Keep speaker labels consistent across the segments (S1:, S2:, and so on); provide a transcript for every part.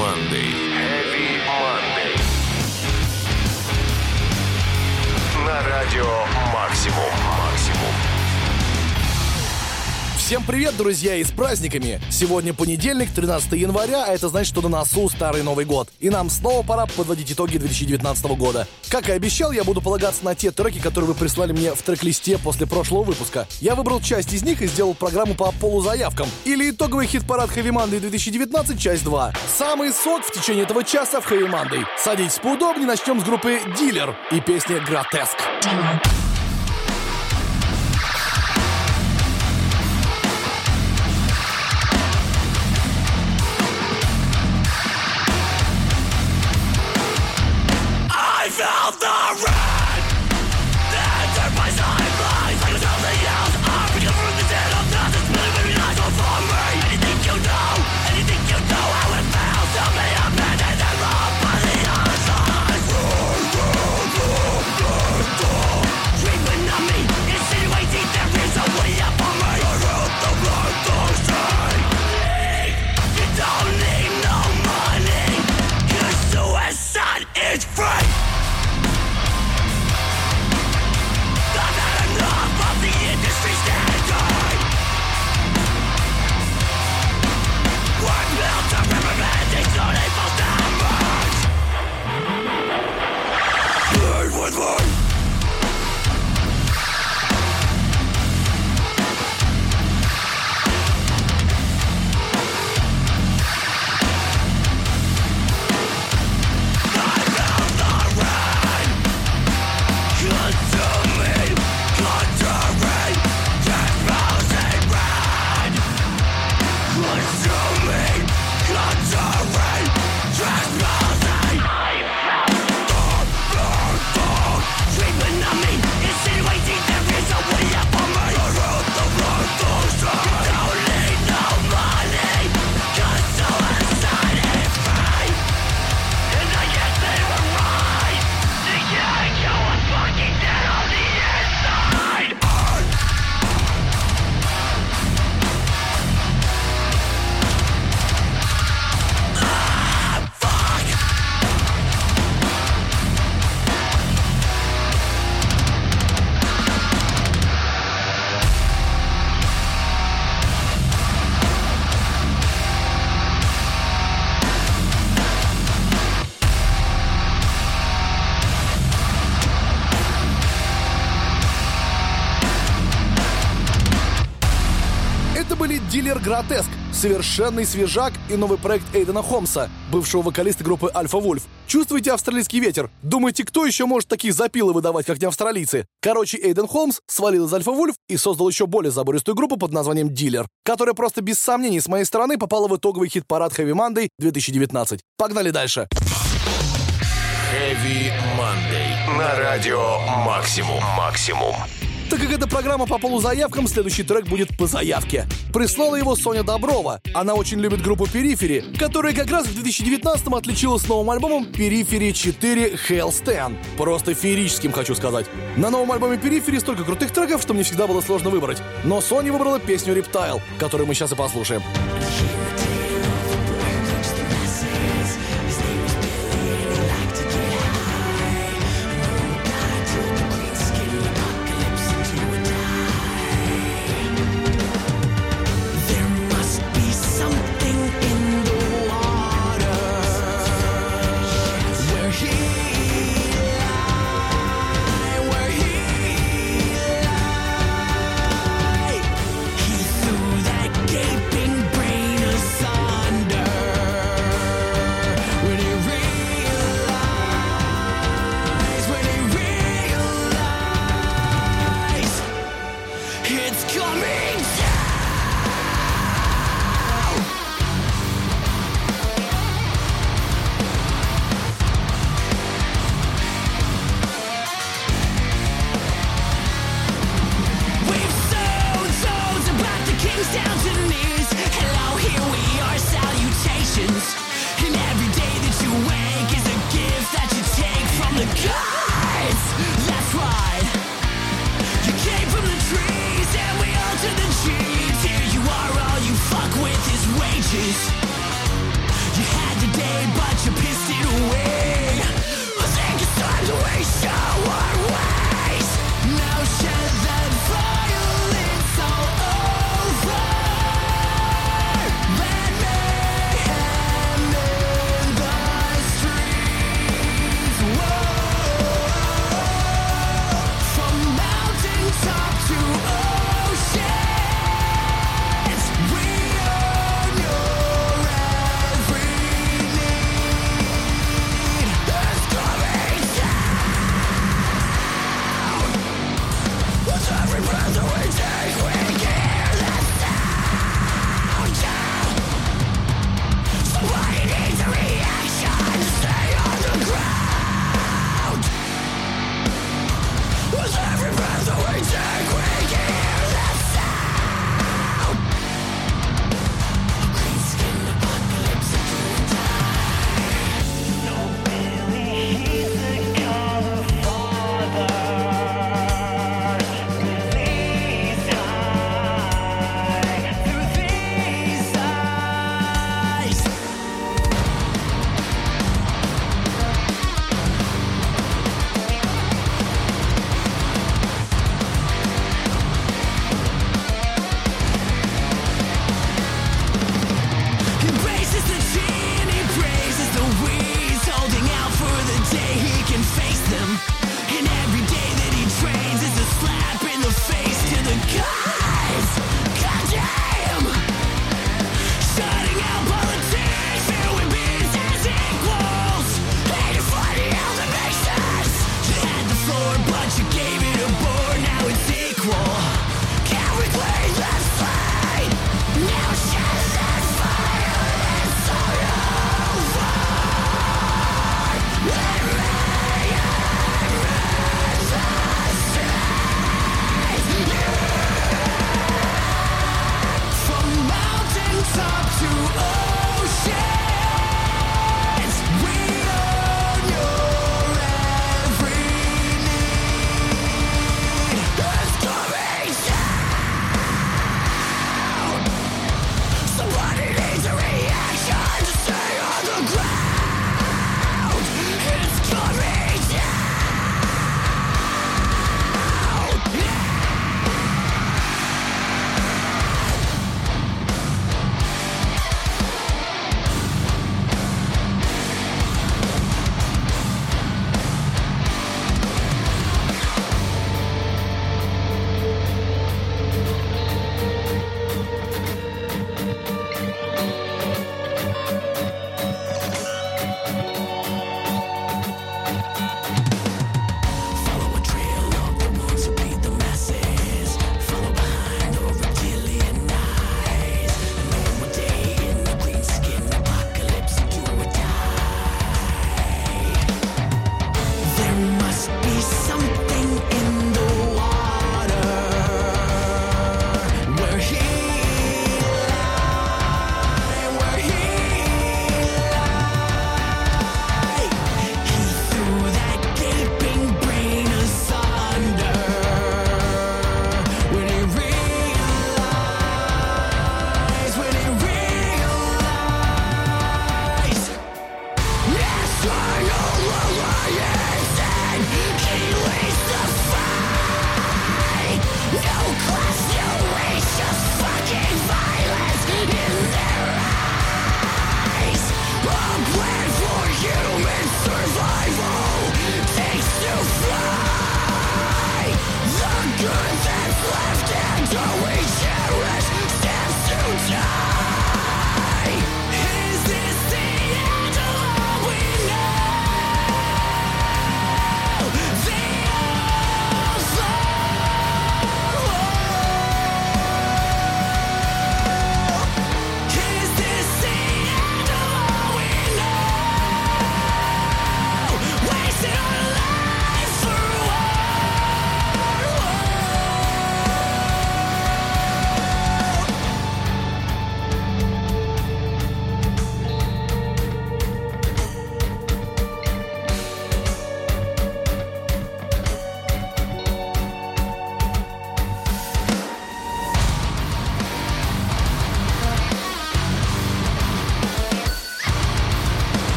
S1: Monday. Heavy Monday. На радио «Максимум».
S2: Всем привет, друзья, и с праздниками! Сегодня понедельник, 13 января, а это значит, что на носу Старый Новый год. И нам снова пора подводить итоги 2019 года. Как и обещал, я буду полагаться на те треки, которые вы прислали мне в трек-листе после прошлого выпуска. Я выбрал часть из них и сделал программу по полузаявкам. Или итоговый хит-парад Heavy Monday 2019, часть 2. Самый сок в течение этого часа в Heavy Monday. Садитесь поудобнее, начнем с группы Дилер и песни Гротеск.
S3: I
S2: Гротеск, совершенный свежак и новый проект Эйдена Холмса, бывшего вокалиста группы Альфа Вульф. Чувствуете австралийский ветер? Думаете, кто еще может такие запилы выдавать, как не австралийцы? Короче, Эйден Холмс свалил из Альфа Вульф и создал еще более забористую группу под названием Дилер, которая просто без сомнений с моей стороны попала в итоговый хит-парад Heavy Monday 2019. Погнали дальше.
S1: Heavy Monday. На радио «Максимум». «Максимум».
S2: Так как это программа по полузаявкам, следующий трек будет по заявке. Прислала его Соня Доброва. Она очень любит группу Перифери, которая как раз в 2019-м отличилась новым альбомом Перифери 4 Hellstand. Просто феерическим, хочу сказать. На новом альбоме Перифери столько крутых треков, что мне всегда было сложно выбрать. Но Соня выбрала песню Reptile, которую мы сейчас и послушаем.
S3: There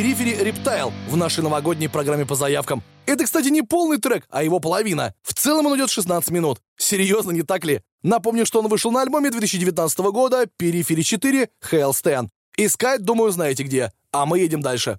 S2: Перифери Рептайл в нашей новогодней программе по заявкам. Это, кстати, не полный трек, а его половина. В целом он идет 16 минут. Серьезно, не так ли? Напомню, что он вышел на альбоме 2019 года Перифери 4 Hell Stand. Искать, думаю, знаете где. А мы едем дальше.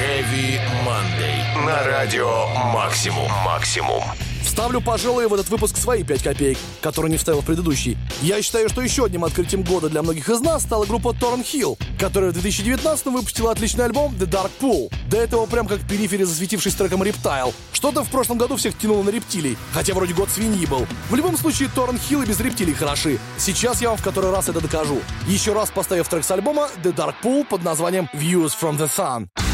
S1: Heavy Monday. На радио Максимум. Максимум.
S2: Вставлю, пожалуй, в этот выпуск свои 5 копеек, которые не вставил в предыдущий. Я считаю, что еще одним открытием года для многих из нас стала группа Торн Hill, которая в 2019 выпустила отличный альбом The Dark Pool. До этого прям как перифери засветившись треком Reptile. Что-то в прошлом году всех тянуло на рептилий, хотя вроде год свиньи был. В любом случае, Торн Hill и без рептилий хороши. Сейчас я вам в который раз это докажу. Еще раз поставив трек с альбома The Dark Pool под названием Views from the Sun.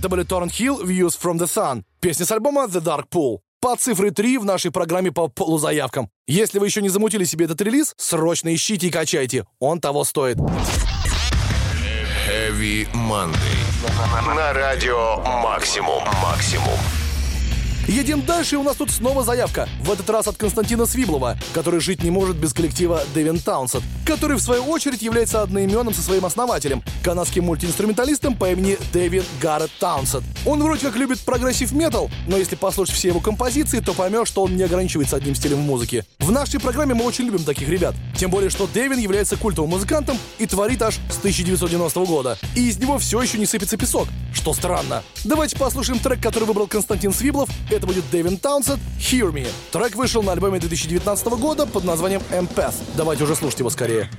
S2: Это были Torrent Hill, Views from the Sun. Песня с альбома The Dark Pool. По цифре 3 в нашей программе по полузаявкам. Если вы еще не замутили себе этот релиз, срочно ищите и качайте. Он того стоит.
S1: Heavy Monday. На радио Максимум. Максимум.
S2: Едем дальше, у нас тут снова заявка. В этот раз от Константина Свиблова, который жить не может без коллектива Дэвин Таунсенд, который в свою очередь является одноименным со своим основателем, канадским мультиинструменталистом по имени Дэвин Гаррет Таунсенд. Он вроде как любит прогрессив метал, но если послушать все его композиции, то поймешь, что он не ограничивается одним стилем в музыке. В нашей программе мы очень любим таких ребят. Тем более, что Дэвин является культовым музыкантом и творит аж с 1990 года. И из него все еще не сыпется песок, что странно. Давайте послушаем трек, который выбрал Константин Свиблов. Будет Дэвин Таунсет «Hear Me». Трек вышел на альбоме 2019 года под названием «Empath». Давайте уже слушать его скорее.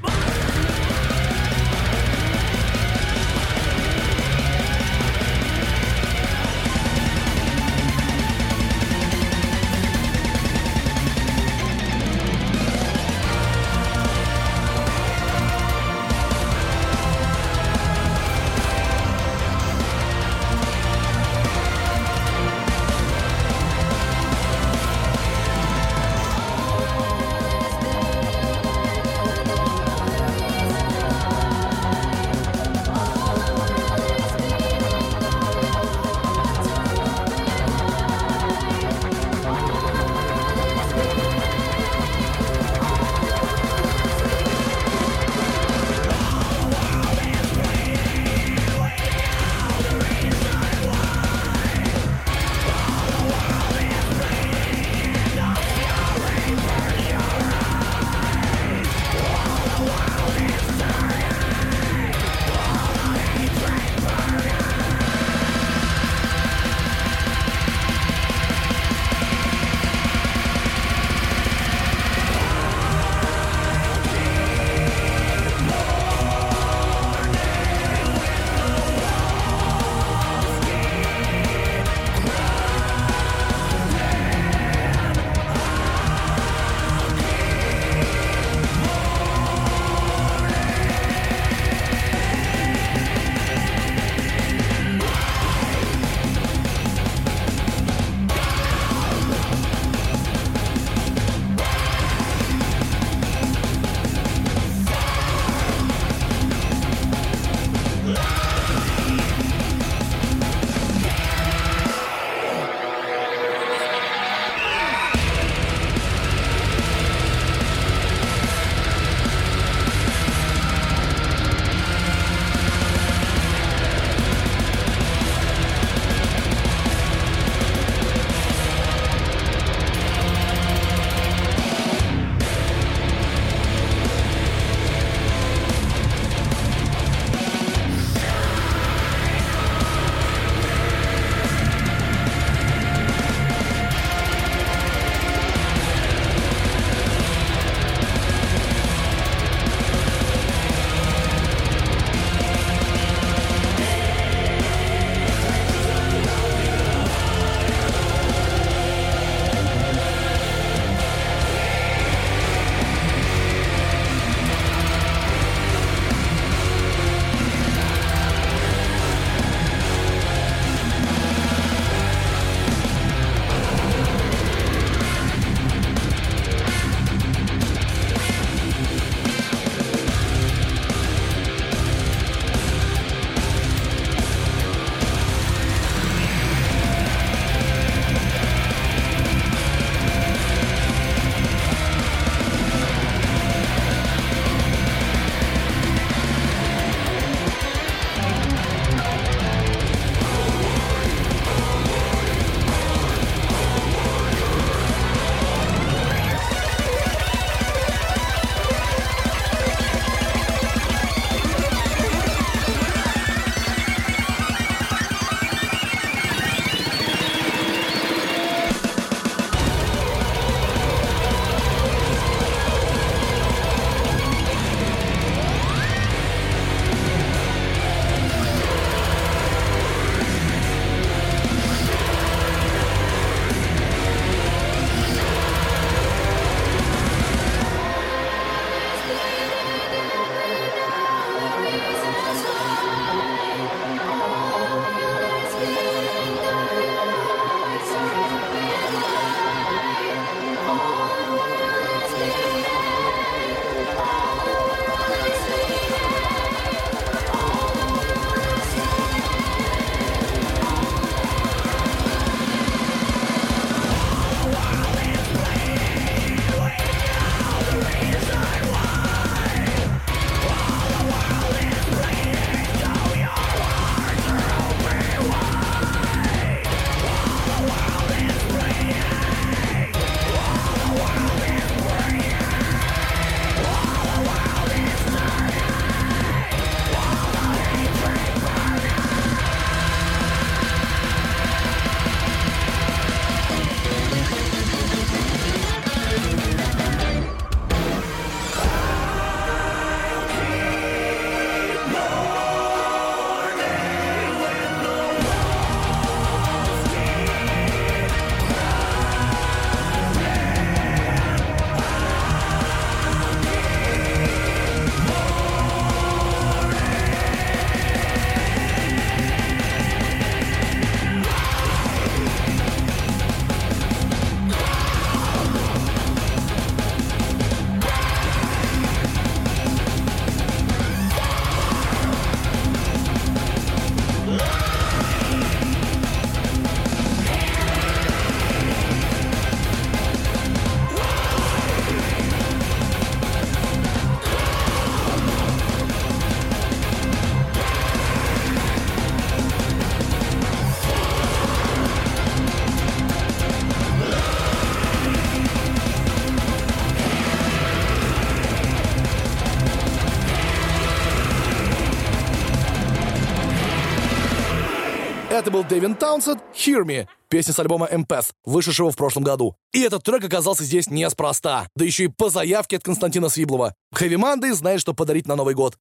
S2: Это был Дэвин Таунсет «Hear Me», песня с альбома «Эмпес», вышедшего в прошлом году. И этот трек оказался здесь неспроста, да еще и по заявке от Константина Свиблова. Хэви Манды знает, что подарить на Новый год.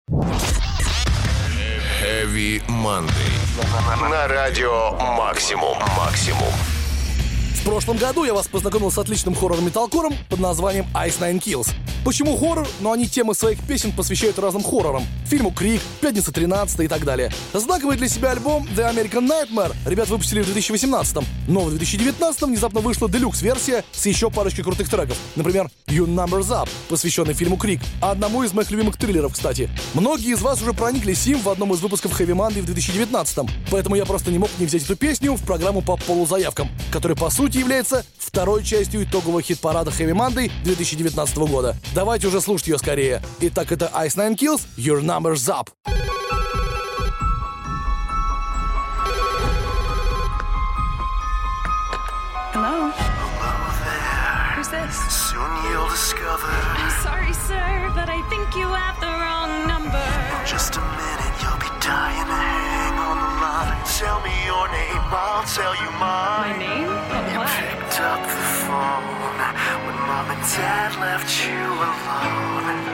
S1: Heavy Monday. На радио Максимум. Максимум.
S2: В прошлом году я вас познакомил с отличным хоррор-металкором под названием Ice Nine Kills. Почему хоррор? Но они темы своих песен посвящают разным хоррорам. Фильму «Крик», «Пятница 13 и так далее. Знаковый для себя альбом The American Nightmare ребят выпустили в 2018 но в 2019 внезапно вышла делюкс-версия с еще парочкой крутых треков. Например, You Numbers Up, посвященный фильму «Крик», одному из моих любимых триллеров, кстати. Многие из вас уже прониклись им в одном из выпусков Heavy Monday в 2019 поэтому я просто не мог не взять эту песню в программу по полузаявкам, которая по сути является второй частью итогового хит-парада Heavy Monday 2019 года. Давайте уже слушать ее скорее. Итак, это Ice Nine Kills, Your Numbers Up.
S4: Hello? Who's this?
S3: Soon you'll discover.
S4: I'm sorry, sir, but I think you have the wrong number.
S3: Just a minute, you'll be dying to hang on the line. Tell me your name, I'll tell you
S4: My
S3: mine.
S4: name?
S3: Up the phone when mom and dad left you alone.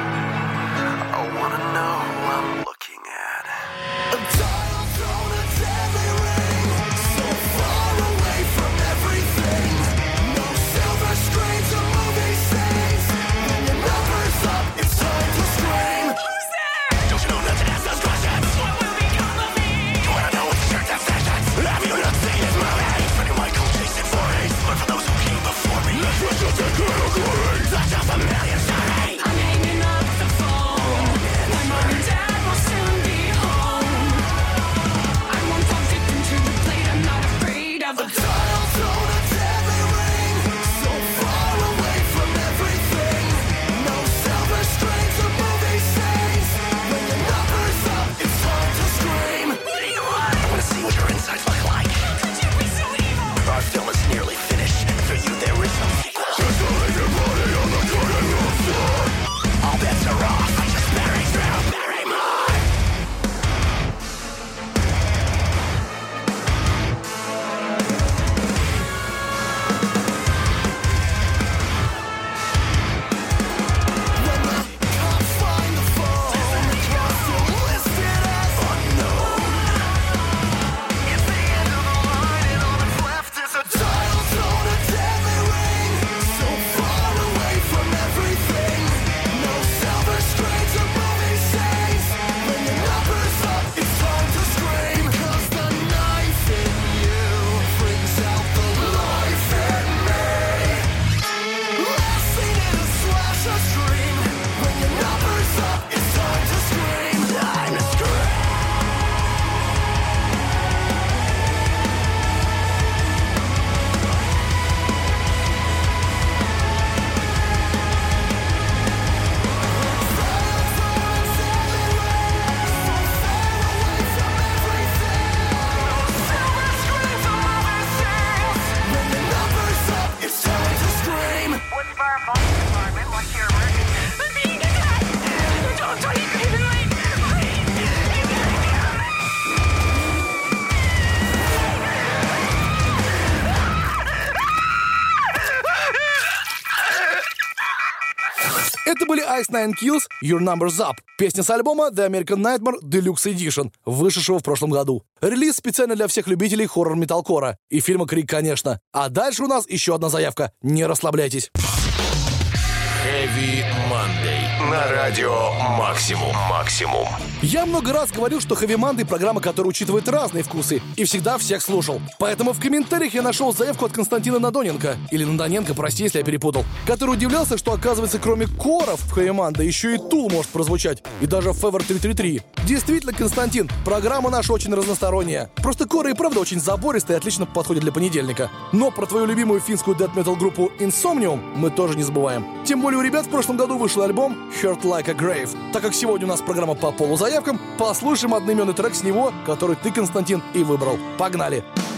S2: Nine Kills, Your Numbers Up. Песня с альбома The American Nightmare Deluxe Edition, вышедшего в прошлом году. Релиз специально для всех любителей хоррор-металкора. И фильма «Крик», конечно. А дальше у нас еще одна заявка. Не расслабляйтесь.
S1: Heavy Monday. На радио Максимум. Максимум.
S2: Я много раз говорил, что Monday — программа, которая учитывает разные вкусы, и всегда всех слушал. Поэтому в комментариях я нашел заявку от Константина Надоненко, или Надоненко, прости, если я перепутал, который удивлялся, что, оказывается, кроме коров в Monday еще и Тул может прозвучать, и даже Fever 333. Действительно, Константин, программа наша очень разносторонняя. Просто коры и правда очень забористые и отлично подходят для понедельника. Но про твою любимую финскую дэт-метал группу Insomnium мы тоже не забываем. Тем более у ребят в прошлом году вышел альбом Hurt Like a Grave. Так как сегодня у нас программа по полузаявкам, послушаем одноименный трек с него, который ты, Константин, и выбрал. Погнали!
S5: Thank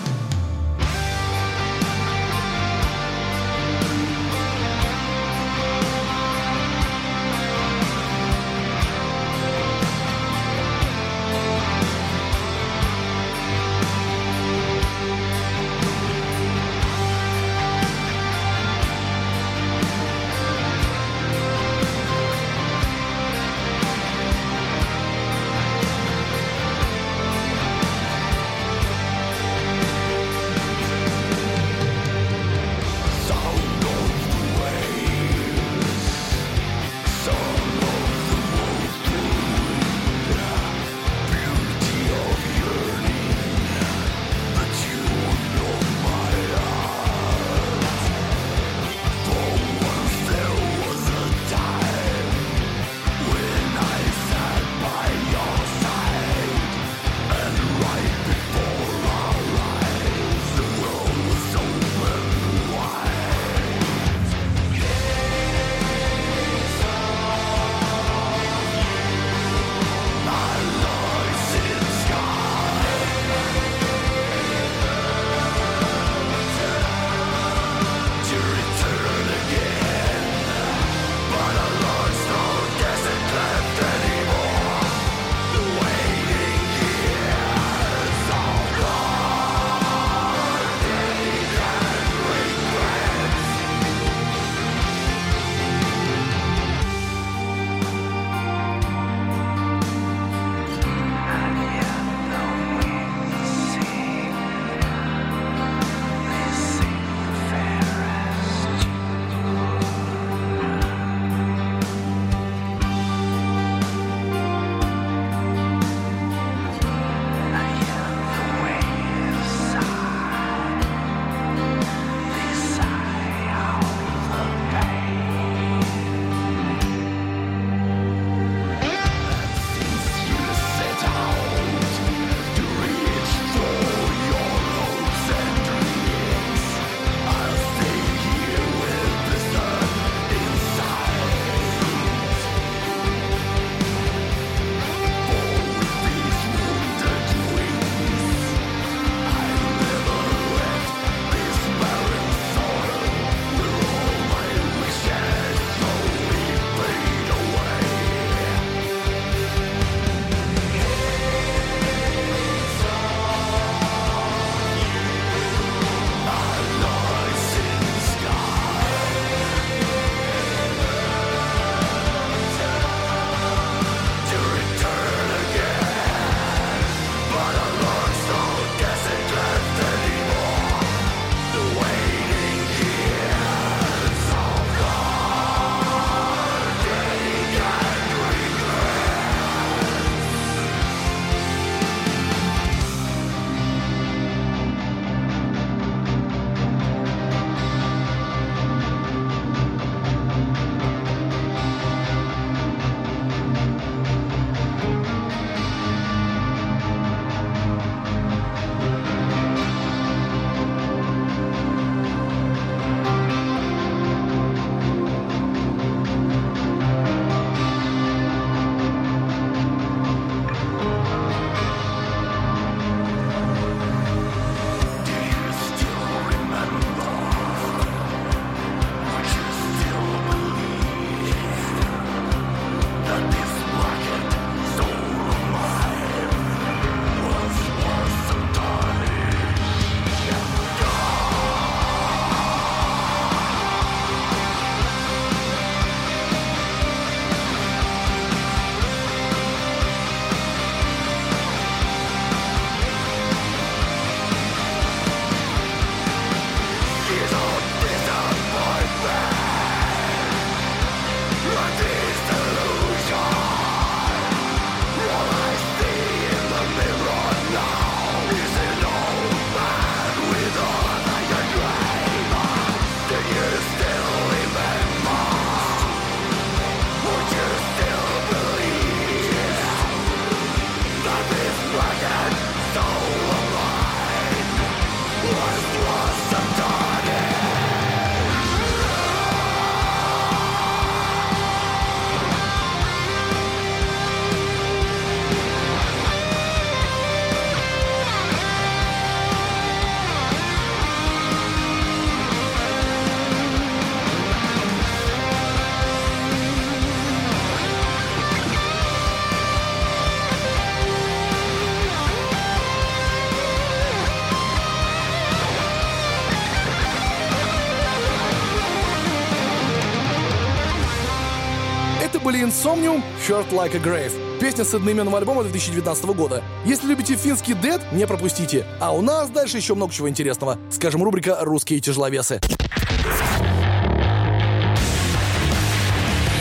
S2: были Insomnium, Hurt Like a Grave. Песня с одноименного альбома 2019 года. Если любите финский дед, не пропустите. А у нас дальше еще много чего интересного. Скажем, рубрика «Русские тяжеловесы».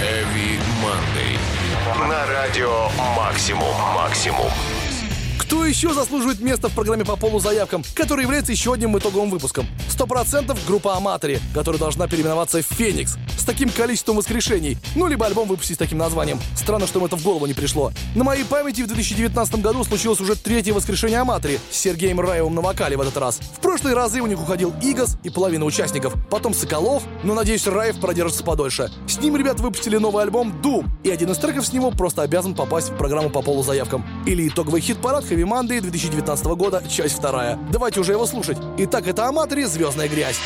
S1: Heavy Monday. На радио Максимум.
S2: Кто еще заслуживает места в программе по полу заявкам, который является еще одним итоговым выпуском? Сто процентов группа Аматори, которая должна переименоваться в Феникс с таким количеством воскрешений. Ну, либо альбом выпустить с таким названием. Странно, что им это в голову не пришло. На моей памяти в 2019 году случилось уже третье воскрешение Аматори с Сергеем Раевым на вокале в этот раз. В прошлые разы у них уходил Игас и половина участников, потом Соколов, но, надеюсь, Раев продержится подольше. С ним ребята выпустили новый альбом Doom, и один из треков с него просто обязан попасть в программу по полу заявкам. Или итоговый хит-парад Monday 2019 года, часть вторая. Давайте уже его слушать. Итак, это Аматори «Звездная грязь».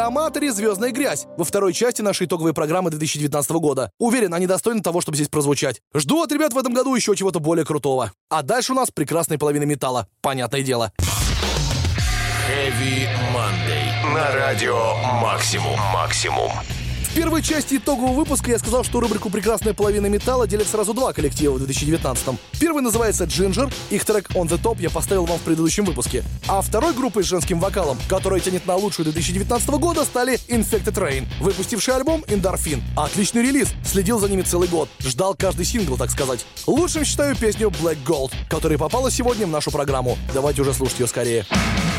S2: Аматори «Звездная грязь» во второй части нашей итоговой программы 2019 года. Уверен, они достойны того, чтобы здесь прозвучать. Жду от ребят в этом году еще чего-то более крутого. А дальше у нас прекрасная половина металла. Понятное дело.
S1: Heavy Monday. На радио Максимум. Максимум.
S2: В первой части итогового выпуска я сказал, что рубрику «Прекрасная половина металла» делят сразу два коллектива в 2019 -м. Первый называется «Ginger», их трек «On the Top» я поставил вам в предыдущем выпуске. А второй группой с женским вокалом, которая тянет на лучшую 2019 года, стали Infected Rain, выпустивший альбом «Endorphin». Отличный релиз, следил за ними целый год, ждал каждый сингл, так сказать. Лучшим считаю песню «Black Gold», которая попала сегодня в нашу программу. Давайте уже слушать ее скорее.
S6: Noticed,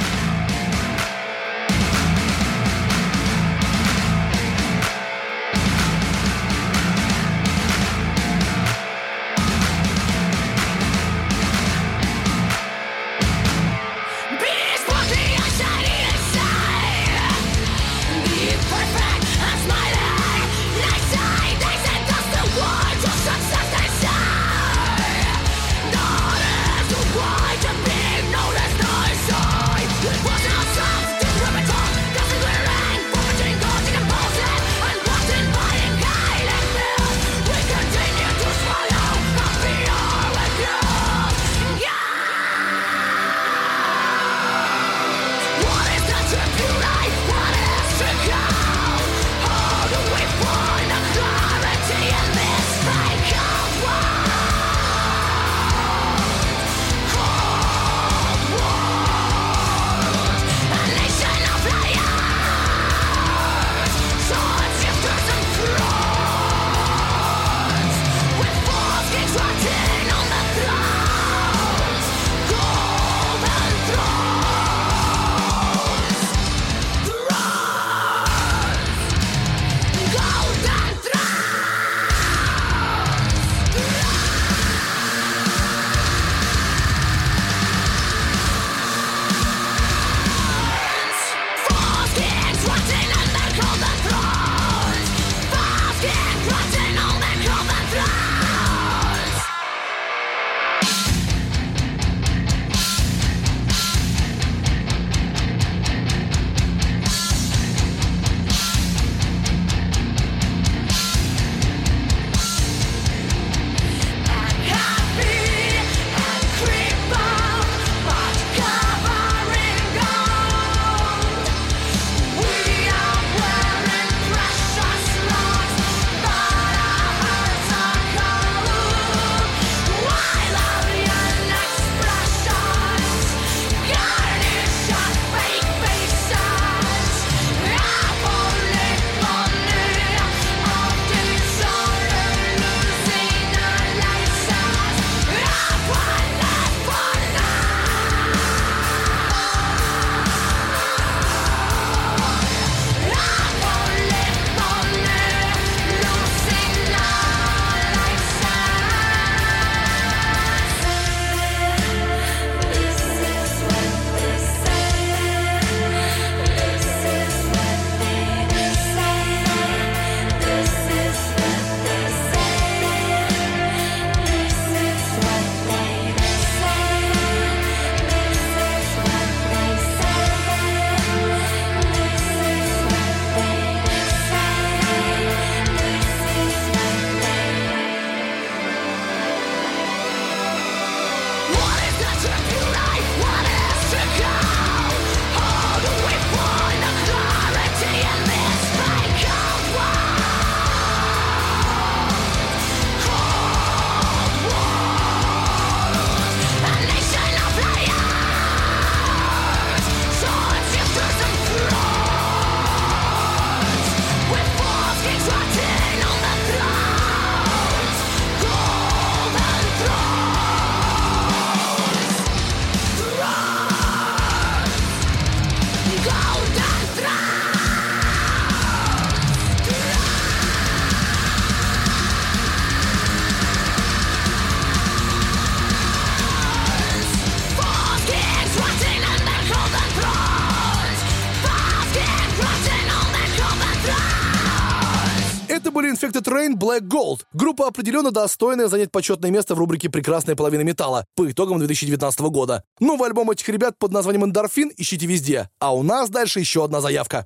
S2: Black Gold. Группа определенно достойная занять почетное место в рубрике «Прекрасная половина металла» по итогам 2019 года. Новый альбом этих ребят под названием «Эндорфин» ищите везде. А у нас дальше еще одна заявка.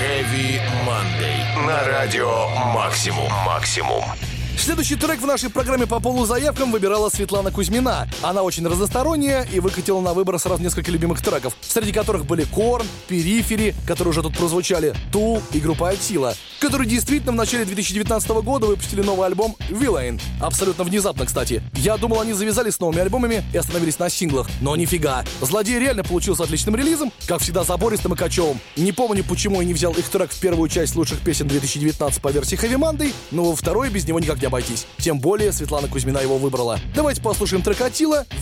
S1: Heavy Monday. На радио Максимум. Максимум.
S2: Следующий трек в нашей программе по полу заявкам выбирала Светлана Кузьмина. Она очень разносторонняя и выкатила на выбор сразу несколько любимых треков, среди которых были Корн, Перифери, которые уже тут прозвучали, Тул и группа Атила, которые действительно в начале 2019 года выпустили новый альбом Villain. Абсолютно внезапно, кстати. Я думал, они завязали с новыми альбомами и остановились на синглах, но нифига. Злодей реально получился отличным релизом, как всегда забористым и кочевым. Не помню, почему я не взял их трек в первую часть лучших песен 2019 по версии Heavy Monday, но во второй без него никак не обойтись. Тем более Светлана Кузьмина его выбрала. Давайте послушаем трек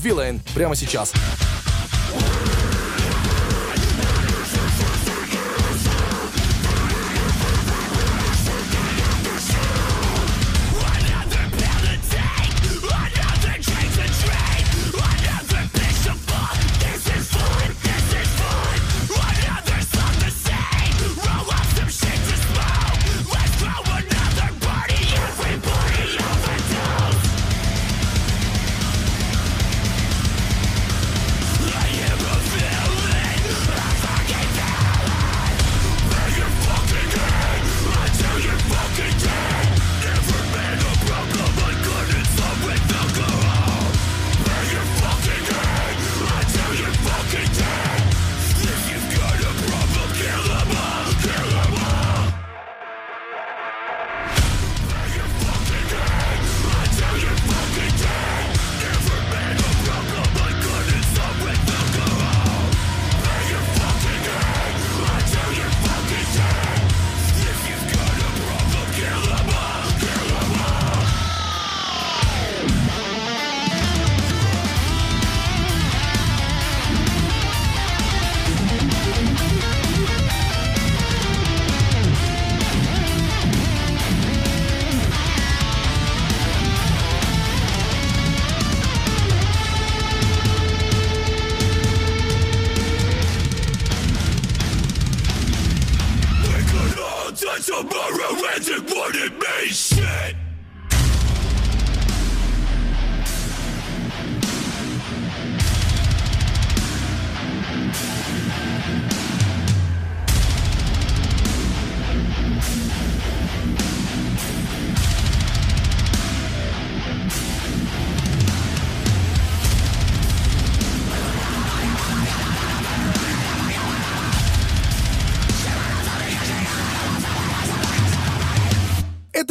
S2: «Villain» прямо сейчас. Это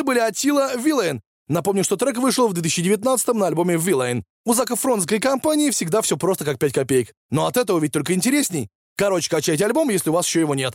S2: были Атила Villain. Напомню, что трек вышел в 2019 на альбоме Villain. У Зака Фронтской компании всегда все просто как 5 копеек. Но от этого ведь только интересней. Короче, качайте альбом, если у вас еще его нет.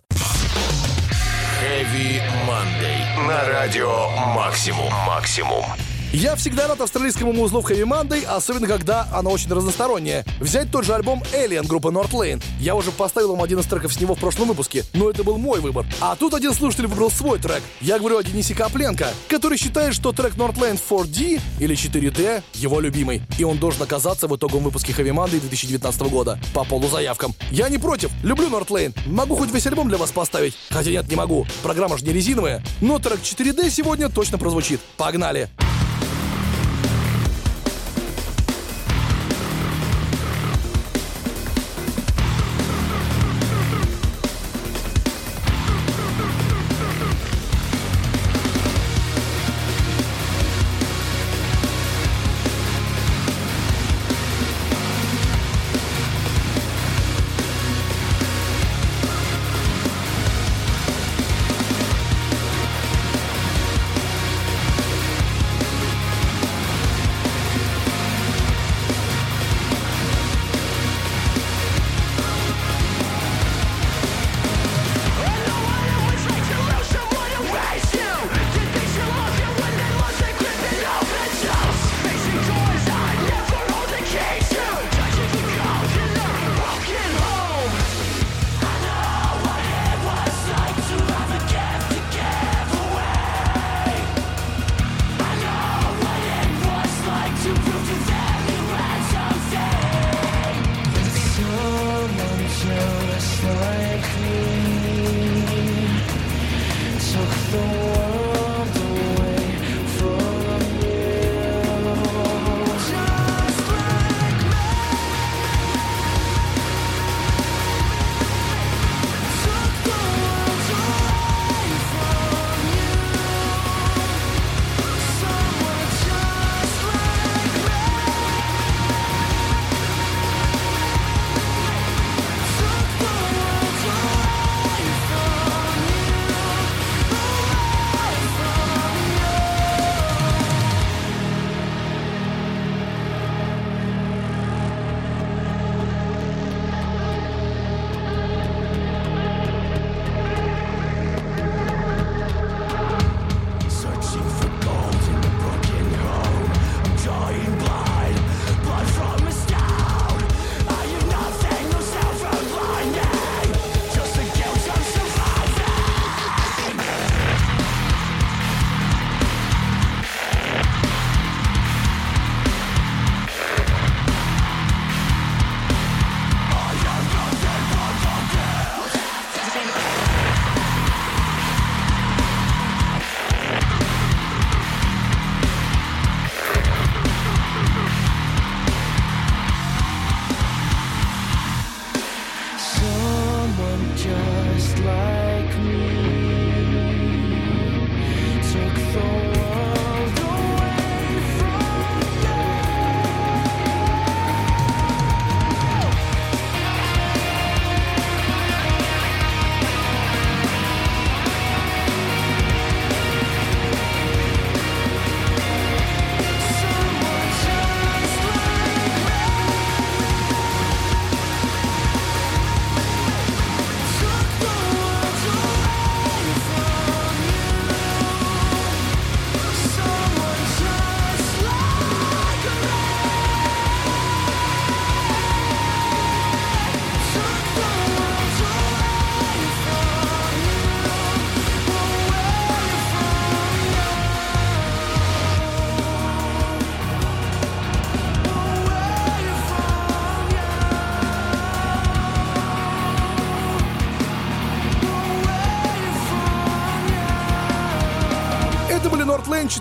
S1: Heavy Monday. На радио Максимум. Максимум.
S2: Я всегда рад австралийскому музлу в Monday, особенно когда оно очень разностороннее. Взять тот же альбом Alien группы North Lane. Я уже поставил вам один из треков с него в прошлом выпуске, но это был мой выбор. А тут один слушатель выбрал свой трек. Я говорю о Денисе Копленко, который считает, что трек North Lane 4D или 4D его любимый. И он должен оказаться в итоговом выпуске Heavy Monday 2019 года по полу заявкам. Я не против, люблю North Lane. Могу хоть весь альбом для вас поставить. Хотя нет, не могу. Программа же не резиновая. Но трек 4D сегодня точно прозвучит. Погнали!
S6: We're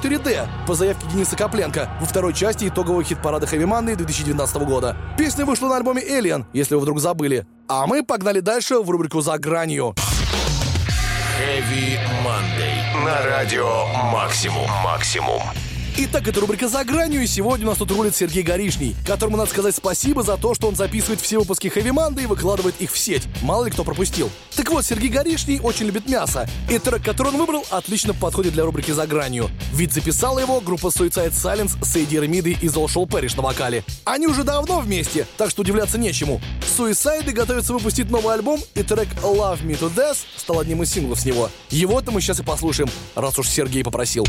S2: 4D по заявке Дениса Копленко во второй части итогового хит-парада Heavy Monday 2019 года. Песня вышла на альбоме Alien, если вы вдруг забыли. А мы погнали дальше в рубрику «За гранью».
S1: Heavy Monday. На радио Максимум. Максимум.
S2: Итак, это рубрика «За гранью», и сегодня у нас тут рулит Сергей Горишний, которому надо сказать спасибо за то, что он записывает все выпуски Heavy Monday и выкладывает их в сеть. Мало ли кто пропустил. Так вот, Сергей Горишний очень любит мясо, и трек, который он выбрал, отлично подходит для рубрики «За гранью». Ведь записала его группа Suicide Silence с Эйди Ремидой и Золшел Пэриш на вокале. Они уже давно вместе, так что удивляться нечему. Suicide готовятся выпустить новый альбом, и трек «Love Me To Death» стал одним из синглов с него. Его-то мы сейчас и послушаем, раз уж Сергей попросил.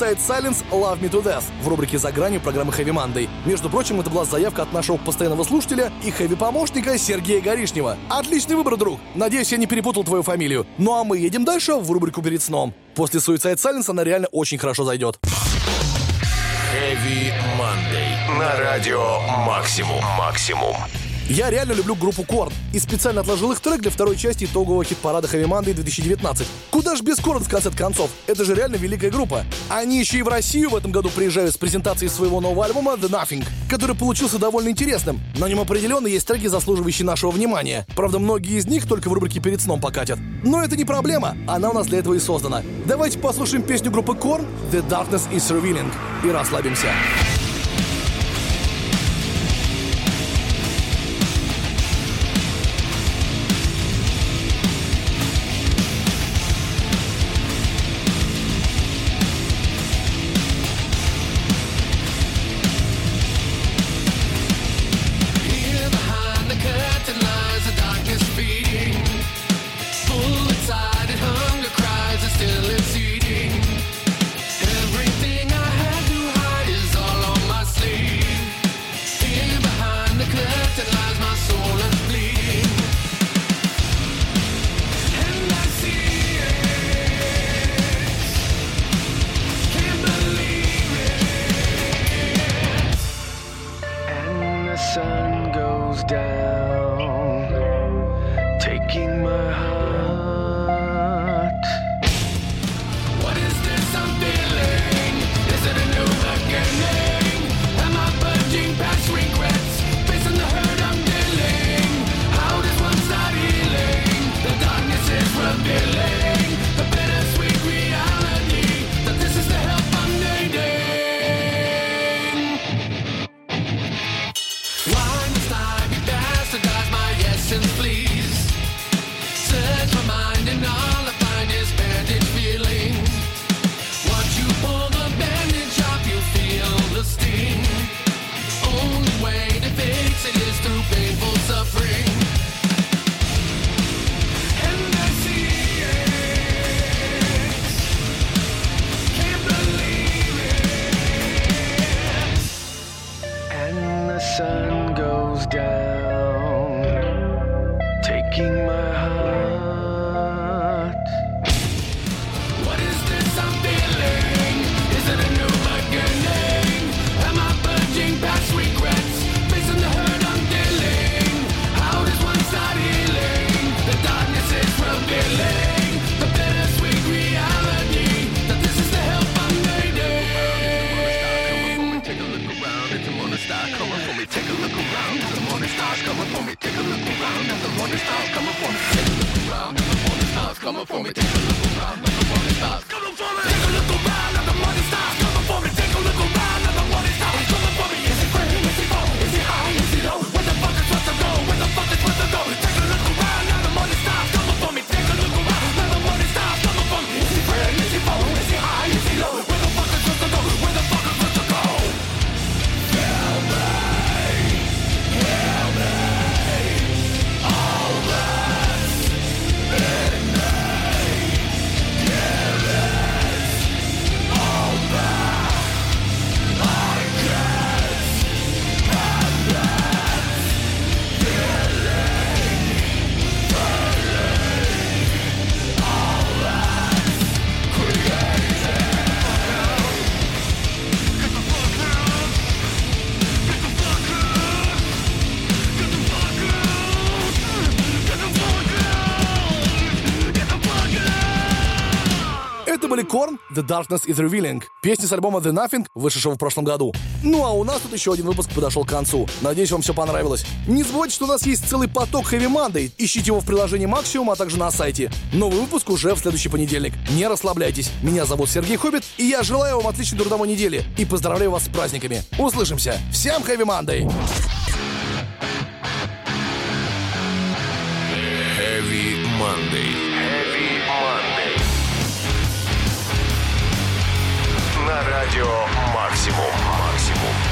S2: Suicide Silence Love Me To Death в рубрике «За гранью» программы Heavy Monday. Между прочим, это была заявка от нашего постоянного слушателя и хэви-помощника Сергея Горишнева. Отличный выбор, друг. Надеюсь, я не перепутал твою фамилию. Ну а мы едем дальше в рубрику «Перед сном». После Suicide Silence она реально очень хорошо зайдет.
S1: Heavy Monday. На радио Максимум. Максимум.
S3: Я реально люблю группу Корн и специально отложил их трек для второй части итогового хит-парада Heavy Monday 2019. Куда ж без Корн в конце концов? Это же реально великая группа. Они еще и в Россию в этом году приезжают с презентацией своего нового альбома The Nothing, который получился довольно интересным. На нем определенно есть треки, заслуживающие нашего внимания. Правда, многие из них только в рубрике «Перед сном» покатят. Но это не проблема, она у нас для этого и создана. Давайте послушаем песню группы Korn «The Darkness is Revealing» и расслабимся.
S2: Coming for me. Take a look around, it's the morning stars coming for me. The
S3: Darkness is Revealing. Песни с альбома The Nothing, вышедшего в прошлом году. Ну а у нас тут еще один выпуск подошел к концу. Надеюсь, вам все понравилось. Не забывайте, что у нас есть целый поток Heavy Monday. Ищите его в приложении Максимум, а также на сайте. Новый выпуск уже в следующий понедельник. Не расслабляйтесь. Меня зовут Сергей Хоббит, и я желаю вам отличной трудовой недели. И поздравляю вас с праздниками. Услышимся. Всем Heavy Monday!
S1: Heavy Monday. на радио «Максимум». «Максимум».